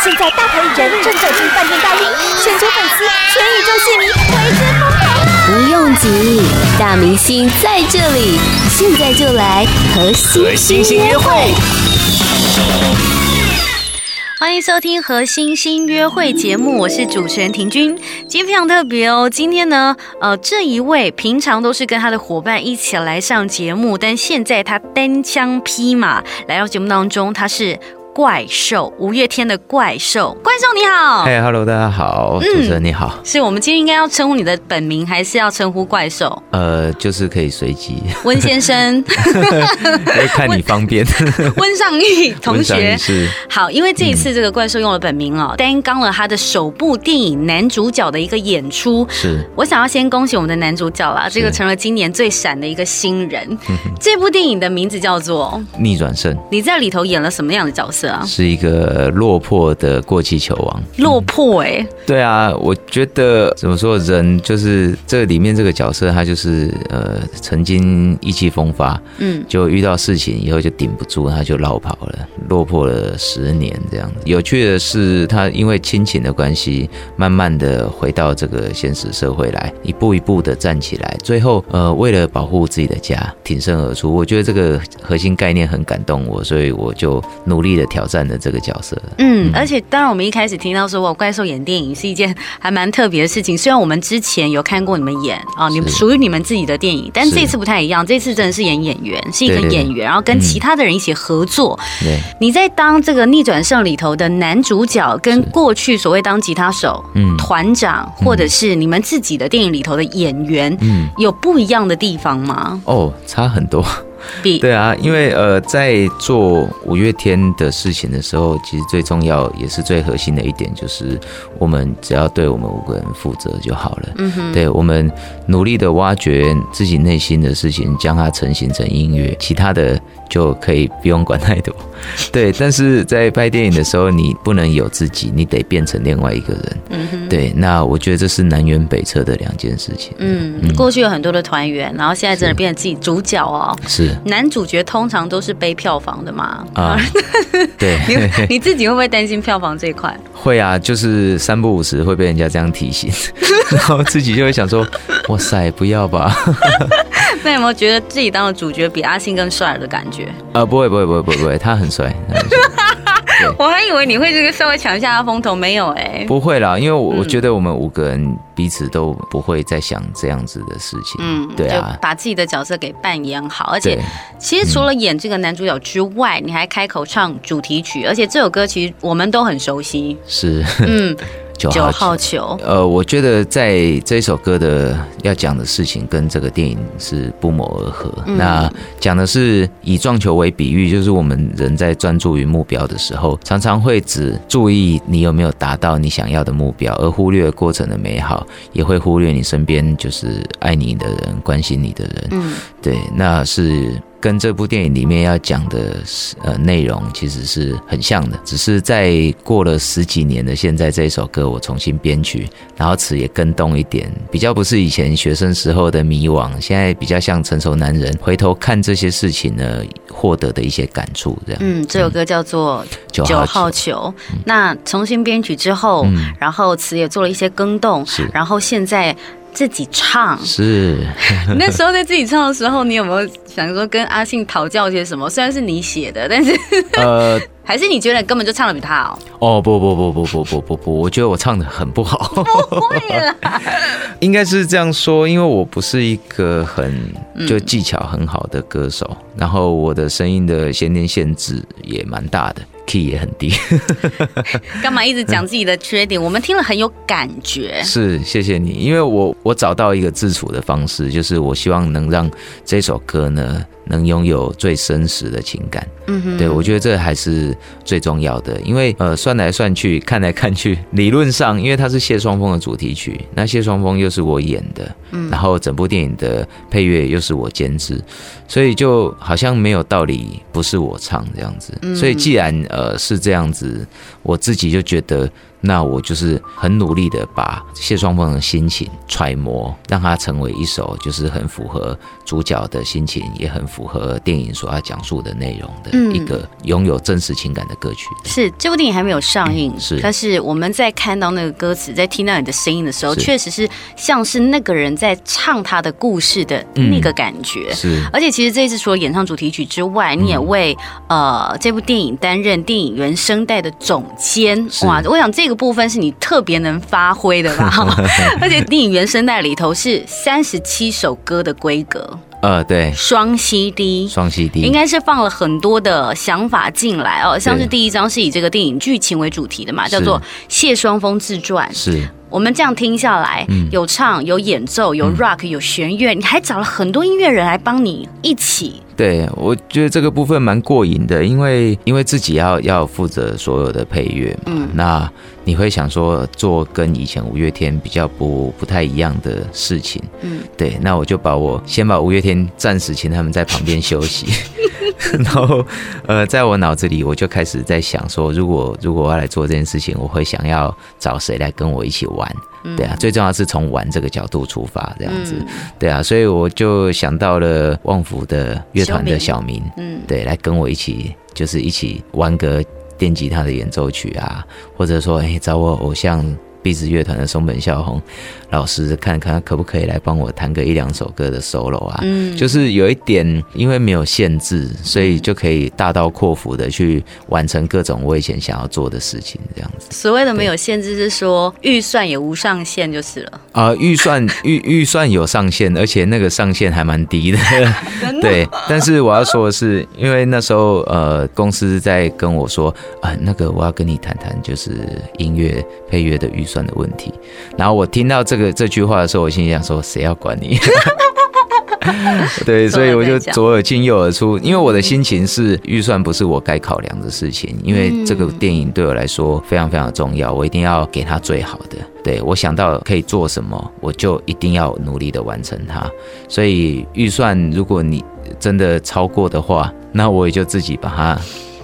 现在大牌艺人正走进饭店大厅，全球粉丝、全宇宙戏迷为之疯狂啊！不用急，大明星在这里，现在就来和星星约会。欢迎收听《和星星约会》节目，我是主持人婷君。今天非常特别哦，今天呢，呃，这一位平常都是跟他的伙伴一起来上节目，但现在他单枪匹马来到节目当中，他是。怪兽，五月天的怪兽，怪兽你好，嘿、hey，Hello，大家好，主持人你好，是我们今天应该要称呼你的本名，还是要称呼怪兽？呃，就是可以随机，温先生，看你方便，温尚义同学。是。好，因为这一次这个怪兽用了本名哦，担纲了他的首部电影男主角的一个演出，是。我想要先恭喜我们的男主角啦，这个成了今年最闪的一个新人。这部电影的名字叫做《逆转胜》，你在里头演了什么样的角色？是一个落魄的过气球王，落魄哎、欸，对啊，我觉得怎么说，人就是这里面这个角色，他就是呃，曾经意气风发，嗯，就遇到事情以后就顶不住，他就落跑了，落魄了十年这样。有趣的是，他因为亲情的关系，慢慢的回到这个现实社会来，一步一步的站起来，最后呃，为了保护自己的家，挺身而出。我觉得这个核心概念很感动我，所以我就努力的调。挑战的这个角色，嗯，而且当然，我们一开始听到说，哇怪兽演电影是一件还蛮特别的事情。虽然我们之前有看过你们演啊，你们属于你们自己的电影，但这次不太一样。这次真的是演演员，是一个演员，对对对，然后跟其他的人一起合作。对，你在当这个逆转胜里头的男主角，跟过去所谓当吉他手、嗯，团长，或者是你们自己的电影里头的演员，嗯，有不一样的地方吗？哦，差很多。对啊，因为呃，在做五月天的事情的时候，其实最重要也是最核心的一点，就是我们只要对我们五个人负责就好了。嗯哼，对，我们努力的挖掘自己内心的事情，将它成型成音乐，其他的就可以不用管太多。对，但是在拍电影的时候，你不能有自己，你得变成另外一个人。嗯哼，对，那我觉得这是南辕北辙的两件事情。嗯，嗯，过去有很多的团员，然后现在真的变成自己主角哦。是。男主角通常都是背票房的嘛？啊，对，你你自己会不会担心票房这一块？会啊，就是三不五时会被人家这样提醒，然后自己就会想说：哇塞，不要吧。那有没有觉得自己当了主角比阿信更帅的感觉？呃，不会，不会，不会，不会，不会，他很帅。我还以为你会这个稍微抢一下他风头，没有哎、欸，不会啦，因为我我觉得我们五个人彼此都不会再想这样子的事情，嗯，对啊，就把自己的角色给扮演好，而且其实除了演这个男主角之外，你还开口唱主题曲，而且这首歌其实我们都很熟悉，是，嗯。九号，号球，呃，我觉得在这首歌的要讲的事情跟这个电影是不谋而合。嗯、那讲的是以撞球为比喻，就是我们人在专注于目标的时候，常常会只注意你有没有达到你想要的目标，而忽略过程的美好，也会忽略你身边就是爱你的人、关心你的人。嗯，对，那是。跟这部电影里面要讲的呃内容其实是很像的，只是在过了十几年的现在，这一首歌我重新编曲，然后词也更动一点，比较不是以前学生时候的迷惘，现在比较像成熟男人回头看这些事情呢，获得的一些感触这样。嗯，这首歌叫做九号球。那重新编曲之后，嗯，然后词也做了一些更动，是，然后现在。自己唱是，那时候在自己唱的时候，你有没有想说跟阿信讨教些什么？虽然是你写的，但是呃，还是你觉得根本就唱的比他好？哦不不不不不不不不，我觉得我唱的很不好。不会啦，应该是这样说，因为我不是一个很就技巧很好的歌手，嗯、然后我的声音的先天限制也蛮大的。Key 也很低，干嘛一直讲自己的缺点？我们听了很有感觉。是，谢谢你，因为我我找到一个自处的方式，就是我希望能让这首歌呢，能拥有最真实的情感。嗯哼，对，我觉得这还是最重要的。因为呃，算来算去，看来看去，理论上，因为它是谢双峰的主题曲，那谢双峰又是我演的，嗯，然后整部电影的配乐又是我监制，所以就好像没有道理不是我唱这样子。所以既然呃是这样子，我自己就觉得那我就是很努力的把谢双凤的心情揣摩，让它成为一首就是很符合主角的心情，也很符合电影所要讲述的内容的一个拥有真实情感的歌曲。是这部电影还没有上映，嗯、是，但是我们在看到那个歌词，在听到你的声音的时候，确实是像是那个人在唱他的故事的那个感觉。嗯、是，而且其实这一次除了演唱主题曲之外，你也为、嗯、呃这部电影担任电影原声带的总监。哇，我想这。这个部分是你特别能发挥的吧？而且电影原声带里头是三十七首歌的规格，呃，对，双 CD，双 CD，应该是放了很多的想法进来哦。像是第一张是以这个电影剧情为主题的嘛，叫做谢双峰自传。是，我们这样听下来，有唱，有演奏，有 rock，有弦乐，你还找了很多音乐人来帮你一起。对，我觉得这个部分蛮过瘾的，因为因为自己要要负责所有的配乐嘛，嗯，那你会想说做跟以前五月天比较不不太一样的事情，嗯，对，那我就把我先把五月天暂时请他们在旁边休息。然后，呃，在我脑子里，我就开始在想说，如果如果我要来做这件事情，我会想要找谁来跟我一起玩？对啊，最重要是从玩这个角度出发，这样子，对啊，所以我就想到了旺福的乐团的小明，嗯，对，来跟我一起，就是一起玩个电吉他的演奏曲啊，或者说，哎，找我偶像。壁纸乐团的松本孝宏老师，看看他可不可以来帮我弹个一两首歌的 solo 啊？嗯，就是有一点，因为没有限制，所以就可以大刀阔斧的去完成各种我以前想要做的事情，这样子。所谓的没有限制，是说预算也无上限就是了。啊、呃，预算预预算有上限，而且那个上限还蛮低的。对，但是我要说的是，因为那时候呃，公司在跟我说啊、呃，那个我要跟你谈谈，就是音乐配乐的预算的问题，然后我听到这个这句话的时候，我心里想说：谁要管你？对，所以我就左耳进右耳出，因为我的心情是预算不是我该考量的事情，因为这个电影对我来说非常非常重要，我一定要给他最好的。对，我想到可以做什么，我就一定要努力的完成它。所以预算如果你真的超过的话，那我也就自己把它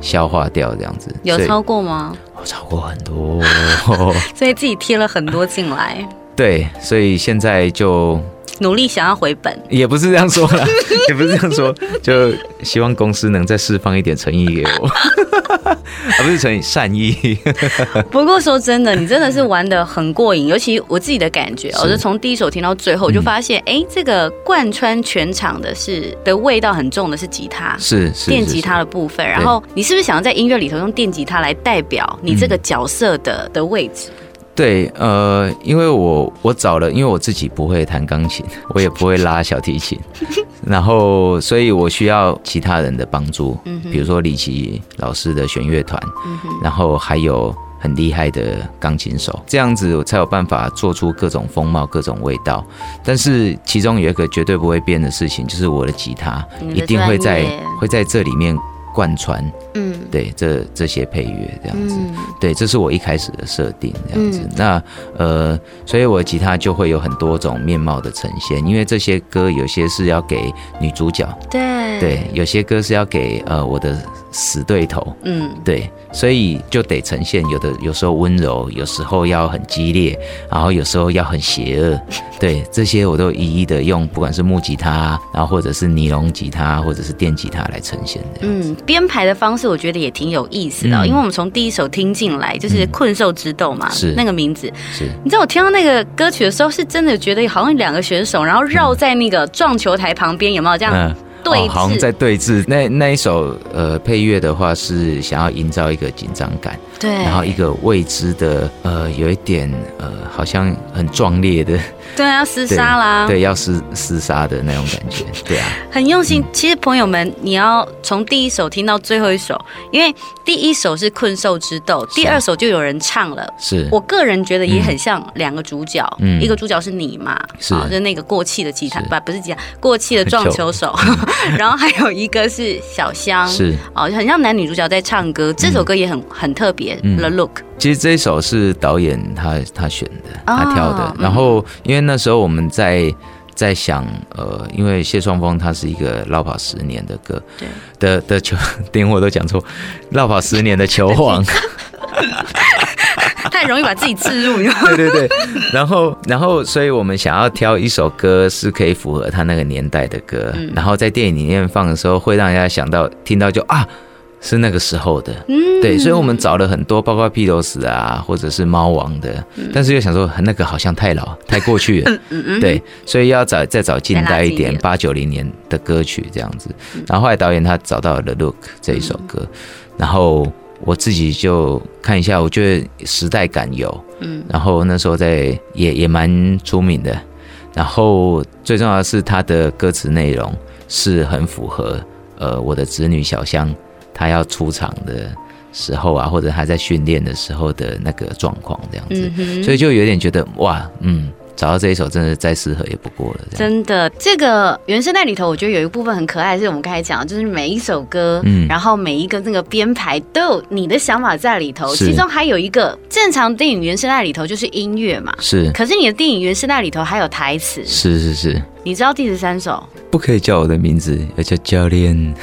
消化掉，这样子。有超过吗？我超过很多，所以自己贴了很多进来。对，所以现在就努力想要回本，也不是这样说啦，也不是这样说，就希望公司能再释放一点诚意给我，而 不是诚意，善意。不过说真的，你真的是玩的很过瘾，尤其我自己的感觉，我是从第一首听到最后，我就发现，哎、嗯，这个贯穿全场的是的味道很重的是吉他，是是电吉他的部分。然后你是不是想要在音乐里头用电吉他来代表你这个角色的、嗯、的位置？对，呃，因为我我找了，因为我自己不会弹钢琴，我也不会拉小提琴，然后，所以我需要其他人的帮助，比如说李琦老师的弦乐团，然后还有很厉害的钢琴手，这样子我才有办法做出各种风貌、各种味道。但是其中有一个绝对不会变的事情，就是我的吉他一定会在会在这里面贯穿。嗯，对，这这些配乐这样子，嗯、对，这是我一开始的设定这样子。嗯、那呃，所以我的吉他就会有很多种面貌的呈现，因为这些歌有些是要给女主角，对。对，有些歌是要给呃我的死对头，嗯，对，所以就得呈现有的有时候温柔，有时候要很激烈，然后有时候要很邪恶，对，这些我都一一的用，不管是木吉他，然后或者是尼龙吉他，或者是电吉他来呈现的。嗯，编排的方式。我觉得也挺有意思的，嗯、因为我们从第一首听进来就是《困兽之斗》嘛，是那个名字。是，你知道我听到那个歌曲的时候，是真的觉得好像两个选手，然后绕在那个撞球台旁边，有没有这样？嗯对、哦，好像在对峙。那那一首呃配乐的话，是想要营造一个紧张感，对，然后一个未知的呃，有一点呃，好像很壮烈的，对，要厮杀啦，对，要厮厮杀的那种感觉，对啊，很用心。嗯、其实朋友们，你要从第一首听到最后一首，因为第一首是《困兽之斗》，第二首就有人唱了，是。我个人觉得也很像两个主角，嗯，一个主角是你嘛，是，就是那个过气的吉他，不，不是吉他，过气的撞球手。然后还有一个是小香，是。哦，很像男女主角在唱歌。这首歌也很很特别，嗯，The Look。其实这一首是导演他他选的，他挑的。然后因为那时候我们在在想，呃，因为谢双峰他是一个落跑十年的歌，对的的球，连我都讲错，落跑十年的球王。太容易把自己置入。对对对，然后然后，所以我们想要挑一首歌是可以符合他那个年代的歌，嗯、然后在电影里面放的时候，会让人家想到听到就啊。是那个时候的，嗯，对，所以我们找了很多，包括披头士啊，或者是猫王的，嗯、但是又想说那个好像太老，太过去了，嗯嗯，对，所以要找再找近代一点，八九零年的歌曲这样子。然后后来导演他找到了《The Look》这一首歌，嗯、然后我自己就看一下，我觉得时代感有，嗯，然后那时候在也也蛮出名的，然后最重要的是他的歌词内容是很符合呃我的子女小香。他要出场的时候啊，或者他在训练的时候的那个状况，这样子，嗯、所以就有点觉得哇，嗯，找到这一首真的再适合也不过了。真的，这个原声带里头，我觉得有一个部分很可爱，是我们刚才讲的，就是每一首歌，嗯，然后每一个那个编排都有你的想法在里头。其中还有一个正常电影原声带里头就是音乐嘛，是。可是你的电影原声带里头还有台词，是是是。你知道第十三首？不可以叫我的名字，要叫教练。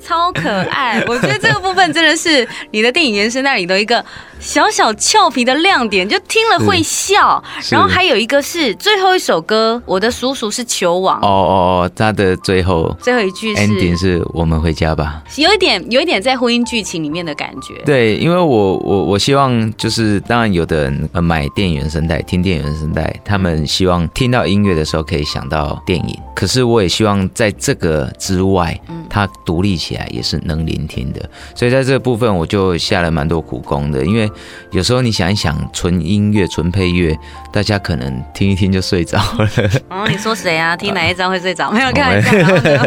超可爱，我觉得这个部分真的是你的电影原声带里头一个小小俏皮的亮点，就听了会笑。然后还有一个是最后一首歌，《我的叔叔是球王》。哦哦哦，他的最后最后一句是 ending 是我们回家吧，有一点有一点在婚姻剧情里面的感觉。对，因为我我我希望就是，当然有的人呃买电影原声带听电影原声带，他们希望听到音乐的时候可以想到电影。可是我也希望在这个之外，它独立起来也是能聆听的。所以在这个部分，我就下了蛮多苦功的。因为有时候你想一想，纯音乐、纯配乐，大家可能听一听就睡着了。哦，你说谁啊？听哪一张会睡着？没有看一下。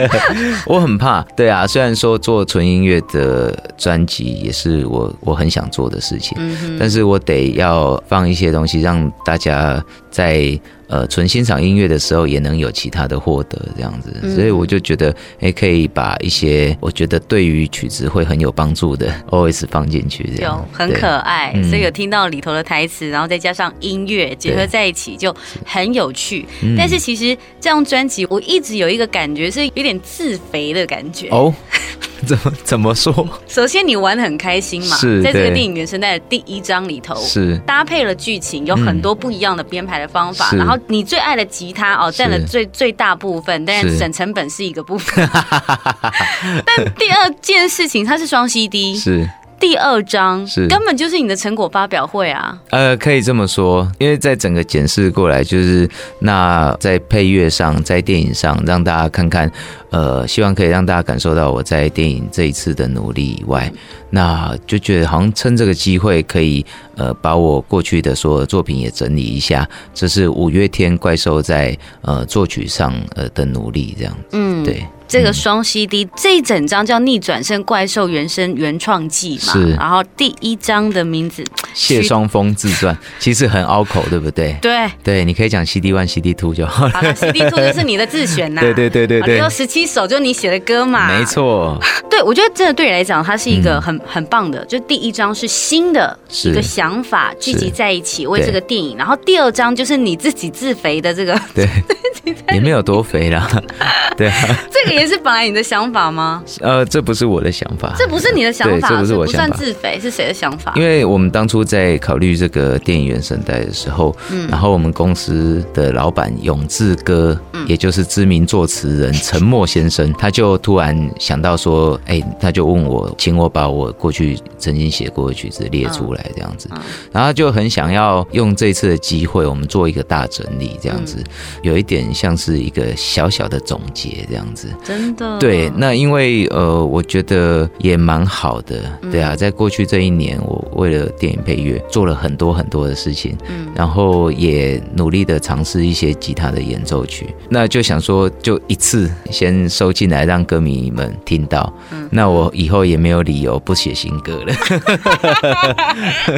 我很怕。对啊，虽然说做纯音乐的专辑也是我我很想做的事情，但是我得要放一些东西让大家在。呃，纯欣赏音乐的时候也能有其他的获得，这样子，嗯、所以我就觉得，哎、欸，可以把一些我觉得对于曲子会很有帮助的 OS 放进去，这样。有很可爱，所以有听到里头的台词，然后再加上音乐结合在一起，就很有趣。对但是其实这张专辑，我一直有一个感觉是有点自肥的感觉。哦。怎么怎么说？首先，你玩的很开心嘛，是在这个电影原声带的第一章里头，是搭配了剧情，有很多不一样的编排的方法。嗯、然后你最爱的吉他哦，占了最最大部分，但是省成本是一个部分。是 但第二件事情，它是双 CD，是。第二章是根本就是你的成果发表会啊！呃，可以这么说，因为在整个检视过来，就是那在配乐上，在电影上，让大家看看，呃，希望可以让大家感受到我在电影这一次的努力以外，那就觉得好像趁这个机会可以，呃，把我过去的所有作品也整理一下。这是五月天怪兽在呃作曲上呃的努力，这样子，嗯，对。这个双 CD、嗯、这一整张叫《逆转胜怪兽原声原创记》嘛，是。然后第一张的名字 谢双峰自传，其实很拗口，对不对？对对，你可以讲 CD One、CD Two 就好了。好了，CD Two 就是你的自选呐。对对对对对，有十七首就你写的歌嘛。没错。对，我觉得真的对你来讲，它是一个很、嗯、很棒的。就第一张是新的一个想法聚集在一起为这个电影，然后第二张就是你自己自肥的这个。对。也没有多肥啦，对啊。这个也是本来你的想法吗？呃，这不是我的想法，这不是你的想法，这不是我想法。不算自肥，是谁的想法？因为我们当初在考虑这个电影原声带的时候，嗯，然后我们公司的老板永志哥，嗯，也就是知名作词人陈默先生，他就突然想到说，哎，他就问我，请我把我过去曾经写过的曲子列出来，这样子，然后就很想要用这次的机会，我们做一个大整理，这样子，有一点。像是一个小小的总结这样子，真的对。那因为呃，我觉得也蛮好的，对啊。在过去这一年，我为了电影配乐做了很多很多的事情，嗯，然后也努力的尝试一些吉他的演奏曲。那就想说，就一次先收进来，让歌迷们听到。嗯，那我以后也没有理由不写新歌了。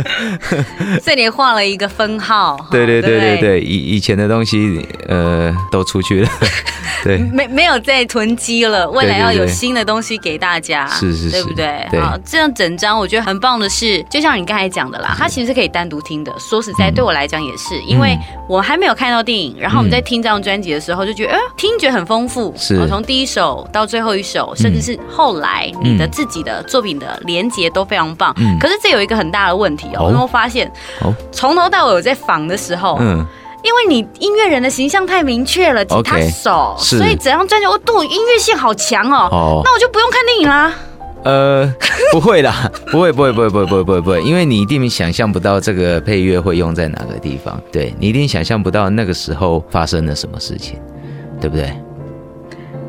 这里画了一个分号，对对对对对，以以前的东西，呃。都出去了。对，没没有再囤积了，未来要有新的东西给大家，是是是，对不对？对好，这样整张我觉得很棒的是，就像你刚才讲的啦，它其实是可以单独听的。说实在，对我来讲也是，因为我还没有看到电影，然后我们在听这张专辑的时候就觉得，哎，听觉很丰富，是，从第一首到最后一首，甚至是后来你的自己的作品的连接都非常棒。可是这有一个很大的问题哦，有没有发现？哦，从头到尾我在仿的时候，嗯。因为你音乐人的形象太明确了，吉他手，okay, 所以整张专辑我都音乐性好强哦。哦，那我就不用看电影啦。呃，不会啦，不会，不会，不会，不会，不会，不会，不会，因为你一定想象不到这个配乐会用在哪个地方，对，你一定想象不到那个时候发生了什么事情，对不对？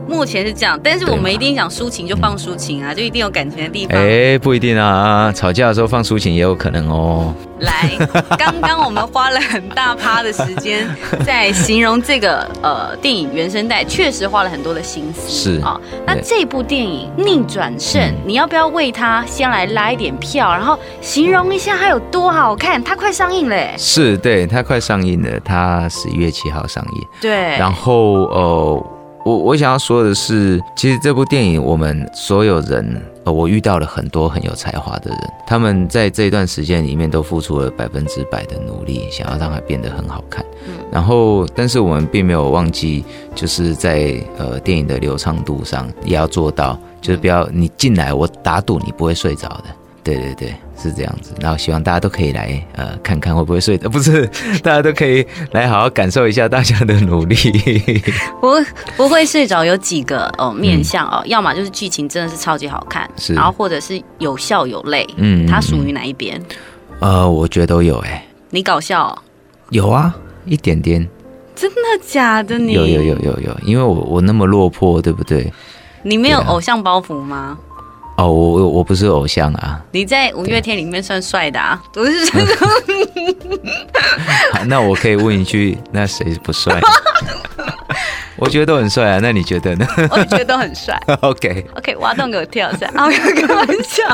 目前是这样，但是我们一定想抒情就放抒情啊，就一定有感情的地方。哎，不一定啊，吵架的时候放抒情也有可能哦。来，刚刚我们花了很大趴的时间在形容这个呃电影原声带，确实花了很多的心思。是啊，那这部电影《逆转胜》，你要不要为它先来拉一点票，然后形容一下它有多好看？它快上映了。是，对，它快上映了，它十一月七号上映。对，然后呃。我我想要说的是，其实这部电影，我们所有人，呃，我遇到了很多很有才华的人，他们在这一段时间里面都付出了百分之百的努力，想要让它变得很好看。然后，但是我们并没有忘记，就是在呃电影的流畅度上也要做到，就是不要你进来，我打赌你不会睡着的。对对对，是这样子。然后希望大家都可以来呃看看会不会睡的，不是，大家都可以来好好感受一下大家的努力。不不会睡着有几个哦面向哦，要么就是剧情真的是超级好看，是，然后或者是有笑有泪。嗯，它属于哪一边？呃，我觉得都有哎。你搞笑哦？有啊，一点点。真的假的？你有有有有有，因为我我那么落魄，对不对？你没有偶像包袱吗？哦，我我不是偶像啊！你在五月天里面算帅的啊，不是这种。那我可以问一句，那谁不帅？我觉得都很帅啊，那你觉得呢？我觉得都很帅。OK OK，挖洞给我跳一下。啊，开玩笑。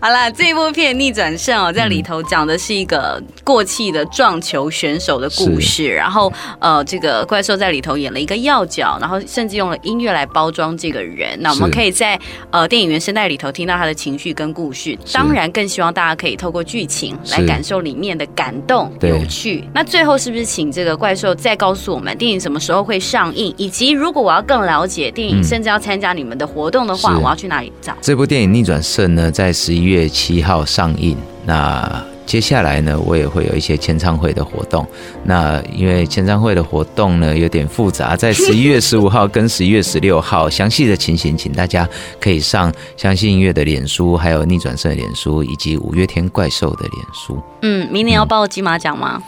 好啦，这一部片《逆转胜》哦，在里头讲的是一个过气的撞球选手的故事。然后呃，这个怪兽在里头演了一个要角，然后甚至用了音乐来包装这个人。那我们可以在呃电影原声带里头听到他的情绪跟故事。当然，更希望大家可以透过剧情来感受里面的感动、有趣。那最后是不是请这个怪兽再告诉我们电影什么时候会上映？以及，如果我要更了解电影，甚至要参加你们的活动的话，嗯、我要去哪里找？这部电影《逆转胜》呢，在十一月七号上映。那接下来呢，我也会有一些签唱会的活动。那因为签唱会的活动呢，有点复杂，在 十一月十五号跟十一月十六号，详细的情形，请大家可以上相信音乐的脸书，还有逆转胜的脸书，以及五月天怪兽的脸书。嗯，明年要报金马奖吗？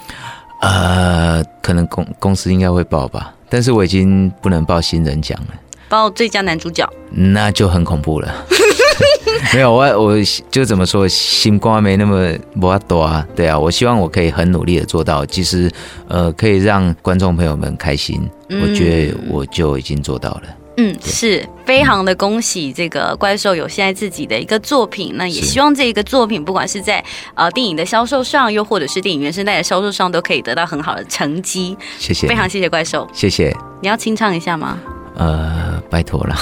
呃，可能公公司应该会报吧。但是我已经不能报新人奖了，报最佳男主角，那就很恐怖了。没有我，我就怎么说，心瓜没那么不多啊。对啊，我希望我可以很努力的做到，其实呃，可以让观众朋友们开心，我觉得我就已经做到了。嗯，是非常的恭喜这个怪兽有现在自己的一个作品，那也希望这一个作品不管是在呃电影的销售上，又或者是电影原声带的销售上，都可以得到很好的成绩。谢谢，非常谢谢怪兽，谢谢。你要清唱一下吗？呃，拜托了。